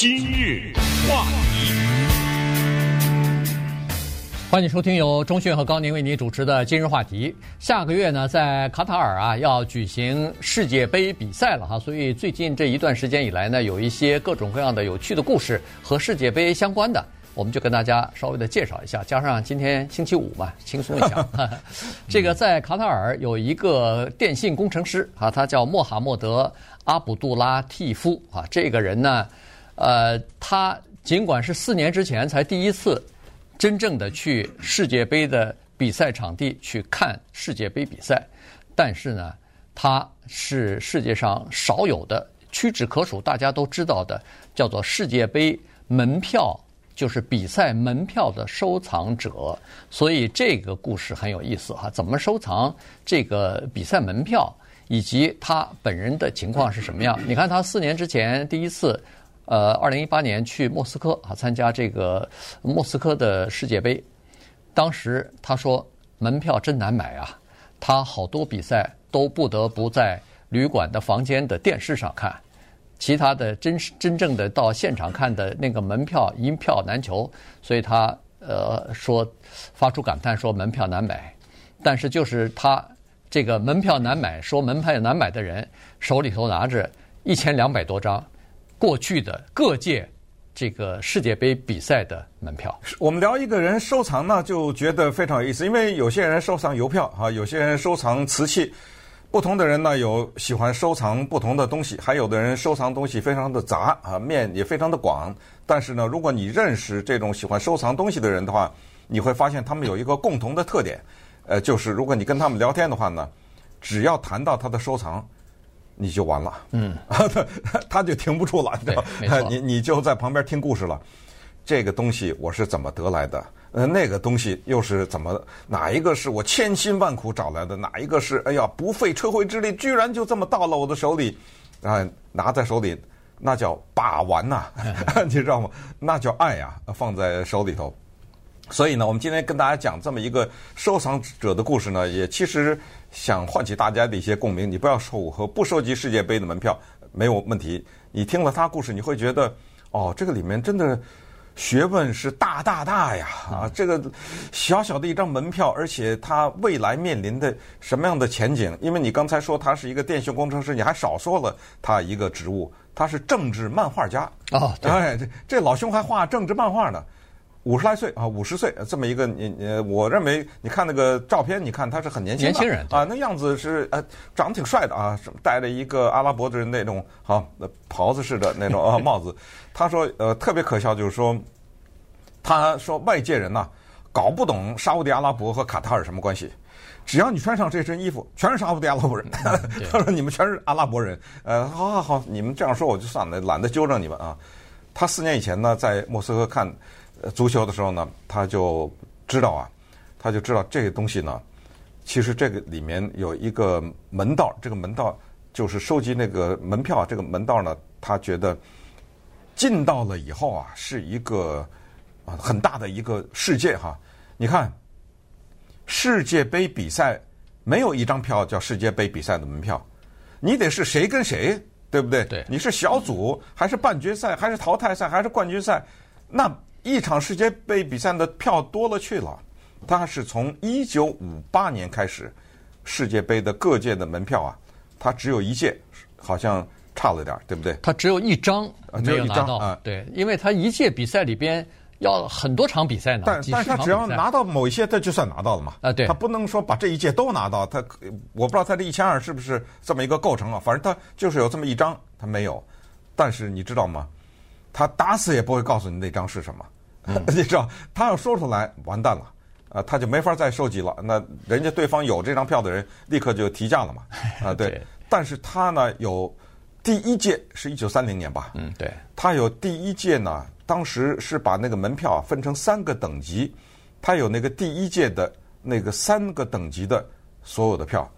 今日话题，欢迎收听由钟讯和高宁为您主持的今日话题。下个月呢，在卡塔尔啊要举行世界杯比赛了哈，所以最近这一段时间以来呢，有一些各种各样的有趣的故事和世界杯相关的，我们就跟大家稍微的介绍一下。加上今天星期五嘛，轻松一下。这个在卡塔尔有一个电信工程师啊，他叫穆罕默德阿卜杜拉蒂夫啊，这个人呢。呃，他尽管是四年之前才第一次真正的去世界杯的比赛场地去看世界杯比赛，但是呢，他是世界上少有的屈指可数，大家都知道的叫做世界杯门票，就是比赛门票的收藏者。所以这个故事很有意思哈，怎么收藏这个比赛门票，以及他本人的情况是什么样？你看他四年之前第一次。呃，二零一八年去莫斯科啊，参加这个莫斯科的世界杯，当时他说门票真难买啊，他好多比赛都不得不在旅馆的房间的电视上看，其他的真真正的到现场看的那个门票一票难求，所以他呃说发出感叹说门票难买，但是就是他这个门票难买，说门票难买的人手里头拿着一千两百多张。过去的各届这个世界杯比赛的门票，我们聊一个人收藏呢，就觉得非常有意思。因为有些人收藏邮票啊，有些人收藏瓷器，不同的人呢有喜欢收藏不同的东西，还有的人收藏东西非常的杂啊，面也非常的广。但是呢，如果你认识这种喜欢收藏东西的人的话，你会发现他们有一个共同的特点，呃，就是如果你跟他们聊天的话呢，只要谈到他的收藏。你就完了，嗯，他就停不住了，对，没错，你你就在旁边听故事了。这个东西我是怎么得来的？呃，那个东西又是怎么？哪一个是我千辛万苦找来的？哪一个是哎呀不费吹灰之力，居然就这么到了我的手里？啊，拿在手里，那叫把玩呐、啊，你知道吗？那叫爱呀、啊，放在手里头。所以呢，我们今天跟大家讲这么一个收藏者的故事呢，也其实想唤起大家的一些共鸣。你不要收和不收集世界杯的门票没有问题。你听了他故事，你会觉得哦，这个里面真的学问是大大大呀！啊，这个小小的一张门票，而且他未来面临的什么样的前景？因为你刚才说他是一个电信工程师，你还少说了他一个职务，他是政治漫画家。哦，对，哎，这这老兄还画政治漫画呢。五十来岁啊，五十岁这么一个你呃，我认为你看那个照片，你看他是很年轻的年轻人啊，那样子是呃长得挺帅的啊，戴着一个阿拉伯的人那种好袍子似的那种啊 帽子。他说呃特别可笑，就是说他说外界人呐搞不懂沙乌地阿拉伯和卡塔尔什么关系，只要你穿上这身衣服，全是沙乌地阿拉伯人。他说你们全是阿拉伯人，呃，好好好，你们这样说我就算了，懒得纠正你们啊。他四年以前呢在莫斯科看。足球的时候呢，他就知道啊，他就知道这个东西呢，其实这个里面有一个门道，这个门道就是收集那个门票。这个门道呢，他觉得进到了以后啊，是一个啊很大的一个世界哈。你看，世界杯比赛没有一张票叫世界杯比赛的门票，你得是谁跟谁，对不对？对，你是小组还是半决赛，还是淘汰赛，还是冠军赛？那一场世界杯比赛的票多了去了，它是从一九五八年开始，世界杯的各届的门票啊，它只有一届，好像差了点儿，对不对？它只有一张没有拿到啊，对，因为它一届比赛里边要很多场比赛呢，但但是他只要拿到某一些，他就算拿到了嘛。啊，对，他不能说把这一届都拿到，他我不知道他这一千二是不是这么一个构成啊，反正他就是有这么一张，他没有，但是你知道吗？他打死也不会告诉你那张是什么，嗯、你知道，他要说出来完蛋了，啊，他就没法再收集了。那人家对方有这张票的人立刻就提价了嘛，啊，对。对，但是他呢有第一届是一九三零年吧，嗯，对。他有第一届呢，当时是把那个门票分成三个等级，他有那个第一届的那个三个等级的所有的票，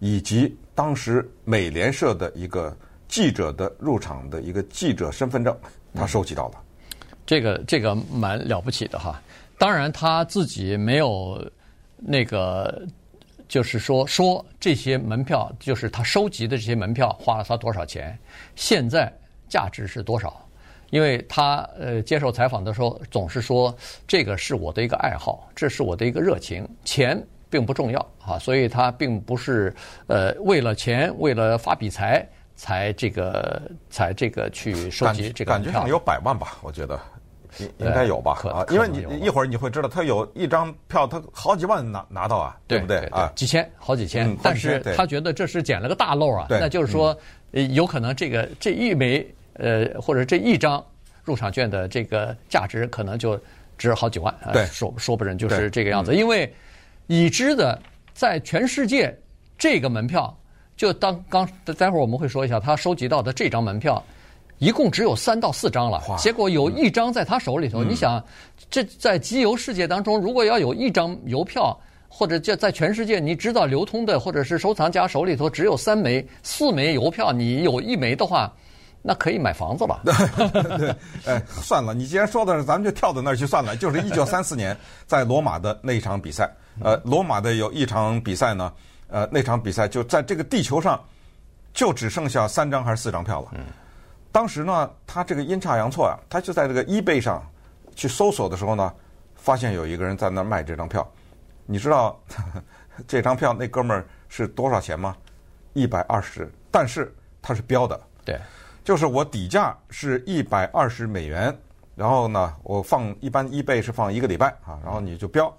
以及当时美联社的一个记者的入场的一个记者身份证。他收集到了，这个这个蛮了不起的哈。当然他自己没有那个，就是说说这些门票，就是他收集的这些门票花了他多少钱，现在价值是多少？因为他呃接受采访的时候总是说，这个是我的一个爱好，这是我的一个热情，钱并不重要啊，所以他并不是呃为了钱，为了发笔财才这个才这个去收集这个感觉上有百万吧，我觉得应应该有吧啊，因为你一会儿你会知道，他有一张票，他好几万拿拿到啊，对不对啊？几千好几千，但是他觉得这是捡了个大漏啊，那就是说有可能这个这一枚。呃，或者这一张入场券的这个价值可能就值好几万，对，说说不准就是这个样子。因为已知的在全世界这个门票，就当刚待会儿我们会说一下，他收集到的这张门票一共只有三到四张了，结果有一张在他手里头。你想，这在集邮世界当中，如果要有一张邮票，或者就在全世界你知道流通的，或者是收藏家手里头只有三枚、四枚邮票，你有一枚的话。那可以买房子了。对，哎，算了，你既然说的是，咱们就跳到那儿去算了。就是一九三四年在罗马的那一场比赛，呃，罗马的有一场比赛呢，呃，那场比赛就在这个地球上就只剩下三张还是四张票了。嗯。当时呢，他这个阴差阳错呀，他就在这个 eBay 上去搜索的时候呢，发现有一个人在那儿卖这张票。你知道 这张票那哥们儿是多少钱吗？一百二十，但是他是标的。对。就是我底价是一百二十美元，然后呢，我放一般 eBay 是放一个礼拜啊，然后你就标，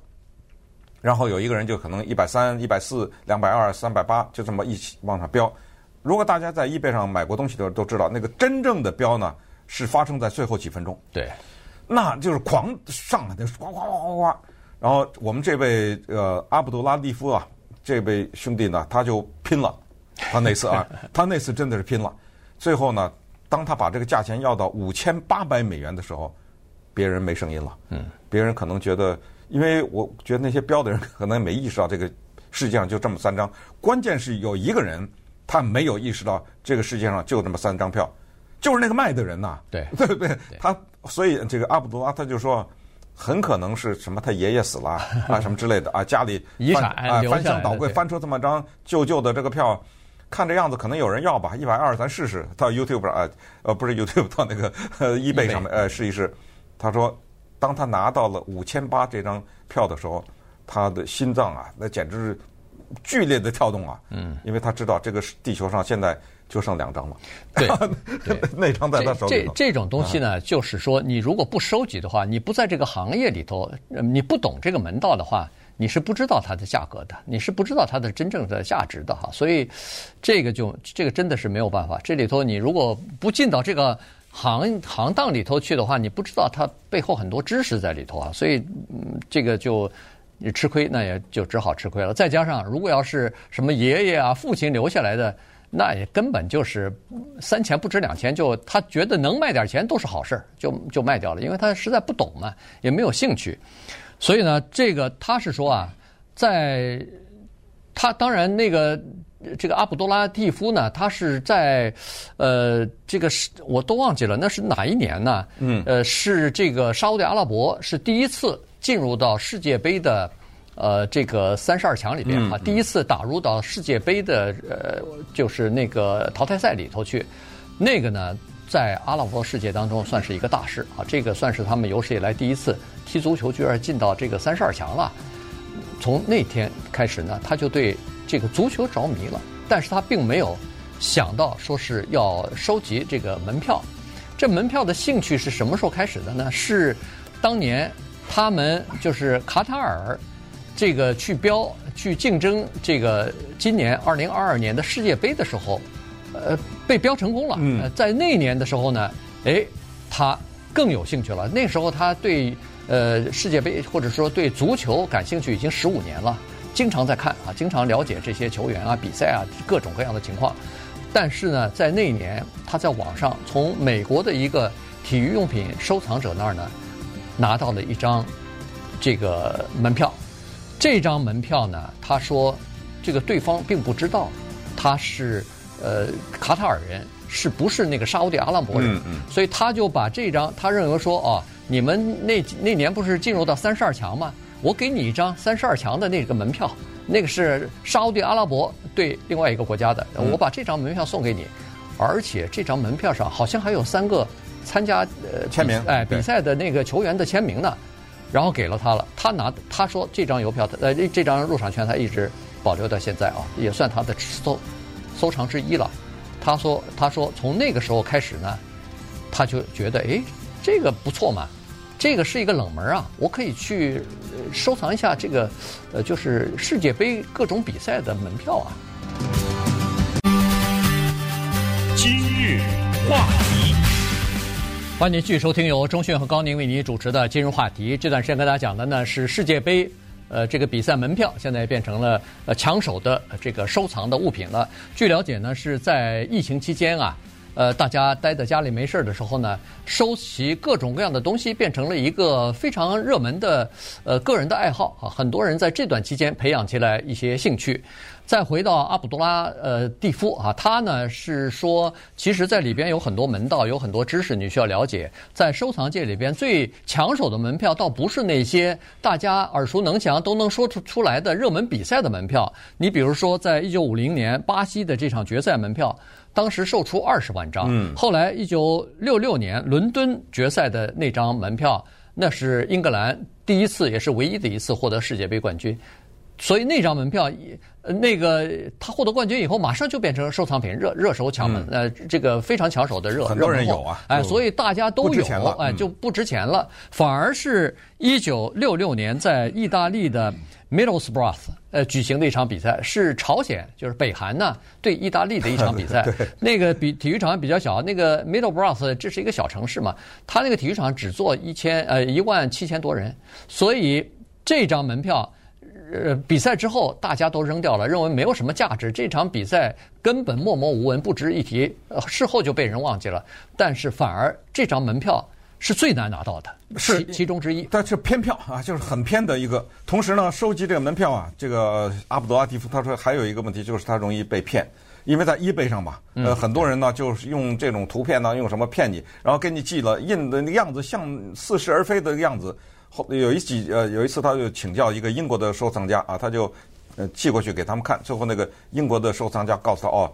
然后有一个人就可能一百三、一百四、两百二、三百八，就这么一起往上标。如果大家在 eBay 上买过东西的都知道，那个真正的标呢是发生在最后几分钟。对，那就是狂上来，那呱呱呱呱呱。然后我们这位呃阿卜杜拉蒂夫啊，这位兄弟呢，他就拼了，他那次啊，他那次真的是拼了。最后呢，当他把这个价钱要到五千八百美元的时候，别人没声音了。嗯，别人可能觉得，因为我觉得那些标的人可能没意识到这个世界上就这么三张。关键是有一个人他没有意识到这个世界上就这么三张票，就是那个卖的人呐。对，对不对？他所以这个阿卜杜拉他就说，很可能是什么他爷爷死了啊 什么之类的啊，家里遗产啊翻箱倒柜翻出这么张旧旧的这个票。看这样子，可能有人要吧，一百二，咱试试。到 YouTube 上，呃，呃，不是 YouTube，到那个呃 eBay 上面，呃，试一试。他说，当他拿到了五千八这张票的时候，他的心脏啊，那简直是剧烈的跳动啊。嗯。因为他知道这个地球上现在就剩两张了。对。那张在他手里头。这这种东西呢，就是说，你如果不收集的话，你不在这个行业里头，你不懂这个门道的话。你是不知道它的价格的，你是不知道它的真正的价值的哈，所以这个就这个真的是没有办法。这里头你如果不进到这个行行当里头去的话，你不知道它背后很多知识在里头啊，所以嗯，这个就吃亏，那也就只好吃亏了。再加上如果要是什么爷爷啊、父亲留下来的，那也根本就是三钱不值两钱，就他觉得能卖点钱都是好事儿，就就卖掉了，因为他实在不懂嘛，也没有兴趣。所以呢，这个他是说啊，在他当然那个这个阿卜杜拉蒂夫呢，他是在呃这个是我都忘记了，那是哪一年呢？嗯，呃，是这个沙乌地阿拉伯是第一次进入到世界杯的呃这个三十二强里边啊，第一次打入到世界杯的呃就是那个淘汰赛里头去，那个呢。在阿拉伯世界当中算是一个大事啊，这个算是他们有史以来第一次踢足球居然进到这个三十二强了。从那天开始呢，他就对这个足球着迷了，但是他并没有想到说是要收集这个门票。这门票的兴趣是什么时候开始的呢？是当年他们就是卡塔尔这个去标去竞争这个今年二零二二年的世界杯的时候。呃，被标成功了。嗯，在那年的时候呢，哎，他更有兴趣了。那时候他对呃世界杯或者说对足球感兴趣已经十五年了，经常在看啊，经常了解这些球员啊、比赛啊各种各样的情况。但是呢，在那年他在网上从美国的一个体育用品收藏者那儿呢拿到了一张这个门票。这张门票呢，他说这个对方并不知道他是。呃，卡塔尔人是不是那个沙乌地阿拉伯人？嗯嗯。所以他就把这张，他认为说，哦，你们那那年不是进入到三十二强吗？我给你一张三十二强的那个门票，那个是沙乌地阿拉伯对另外一个国家的，我把这张门票送给你，而且这张门票上好像还有三个参加呃签名哎比赛的那个球员的签名呢，然后给了他了。他拿他说这张邮票，呃这张入场券他一直保留到现在啊，也算他的收收藏之一了。他说他说从那个时候开始呢，他就觉得哎这个不错嘛，这个是一个冷门啊，我可以去呃收藏一下这个呃就是世界杯各种比赛的门票啊。今日话题，欢迎继续收听由中讯和高宁为您主持的《金融话题》。这段时间跟大家讲的呢是世界杯，呃，这个比赛门票现在变成了呃抢手的这个收藏的物品了。据了解呢，是在疫情期间啊，呃，大家待在家里没事儿的时候呢，收集各种各样的东西变成了一个非常热门的呃个人的爱好啊。很多人在这段期间培养起来一些兴趣。再回到阿卜杜拉呃蒂夫啊，他呢是说，其实，在里边有很多门道，有很多知识你需要了解。在收藏界里边最抢手的门票，倒不是那些大家耳熟能详都能说出出来的热门比赛的门票。你比如说，在一九五零年巴西的这场决赛门票，当时售出二十万张。嗯。后来一九六六年伦敦决赛的那张门票，那是英格兰第一次也是唯一的一次获得世界杯冠军。所以那张门票，呃，那个他获得冠军以后，马上就变成收藏品，热热手抢门，呃，这个非常抢手的热。很多人有啊，哎，所以大家都有，哎，嗯、就不值钱了。反而是一九六六年在意大利的 Middlesbrough 呃举行的一场比赛，是朝鲜，就是北韩呢对意大利的一场比赛。对那个比体育场比较小，那个 Middlesbrough 这是一个小城市嘛，他那个体育场只坐一千呃一万七千多人，所以这张门票。呃，比赛之后大家都扔掉了，认为没有什么价值。这场比赛根本默默无闻，不值一提。呃，事后就被人忘记了。但是反而这张门票是最难拿到的，是其其中之一。但是偏票啊，就是很偏的一个。同时呢，收集这个门票啊，这个阿卜杜拉蒂夫他说还有一个问题，就是他容易被骗，因为在 eBay 上嘛，呃，很多人呢就是用这种图片呢，用什么骗你，然后给你寄了印的那个样子像似是而非的样子。后有一几呃有一次他就请教一个英国的收藏家啊，他就呃寄过去给他们看，最后那个英国的收藏家告诉他哦，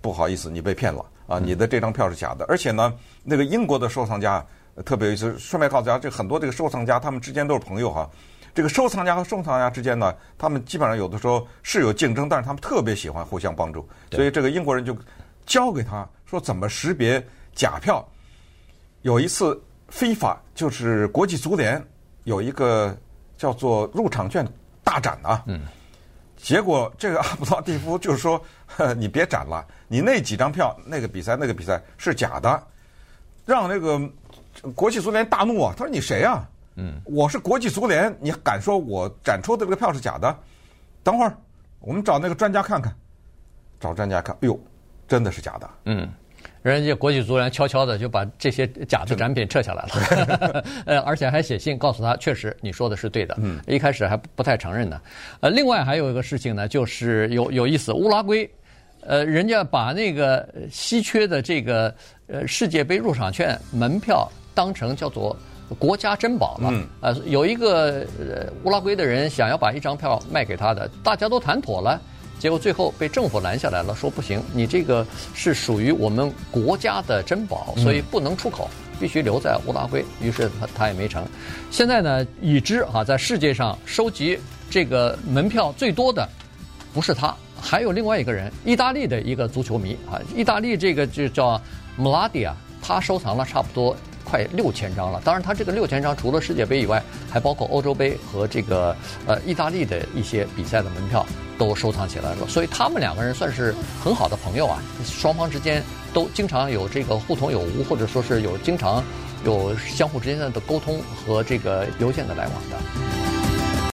不好意思，你被骗了啊，你的这张票是假的。而且呢，那个英国的收藏家特别有意思，顺便告诉大家，这很多这个收藏家他们之间都是朋友哈。这个收藏家和收藏家之间呢，他们基本上有的时候是有竞争，但是他们特别喜欢互相帮助。所以这个英国人就教给他说怎么识别假票。有一次，FIFA 就是国际足联。有一个叫做入场券大展啊，嗯，结果这个阿卜杜拉蒂夫就是说，你别展了，你那几张票，那个比赛那个比赛是假的，让那个国际足联大怒啊！他说你谁啊？嗯，我是国际足联，你敢说我展出的这个票是假的？等会儿我们找那个专家看看，找专家看，哎呦，真的是假的，嗯。人家国际足联悄悄的就把这些假的展品撤下来了，呃，而且还写信告诉他，确实你说的是对的。嗯，一开始还不太承认呢。呃，另外还有一个事情呢，就是有有意思，乌拉圭，呃，人家把那个稀缺的这个呃世界杯入场券门票当成叫做国家珍宝了。嗯，呃，有一个呃乌拉圭的人想要把一张票卖给他的，大家都谈妥了。结果最后被政府拦下来了，说不行，你这个是属于我们国家的珍宝，所以不能出口，必须留在乌拉圭。于是他他也没成。现在呢，已知啊，在世界上收集这个门票最多的不是他，还有另外一个人，意大利的一个足球迷啊，意大利这个就叫穆拉蒂啊，他收藏了差不多。快六千张了，当然，他这个六千张除了世界杯以外，还包括欧洲杯和这个呃意大利的一些比赛的门票都收藏起来了。所以他们两个人算是很好的朋友啊，双方之间都经常有这个互通有无，或者说是有经常有相互之间的沟通和这个邮件的来往的。